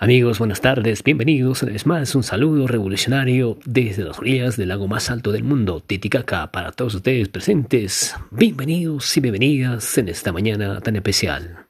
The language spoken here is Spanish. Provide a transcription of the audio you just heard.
Amigos, buenas tardes, bienvenidos una vez más, un saludo revolucionario desde las orillas del lago más alto del mundo, Titicaca, para todos ustedes presentes. Bienvenidos y bienvenidas en esta mañana tan especial.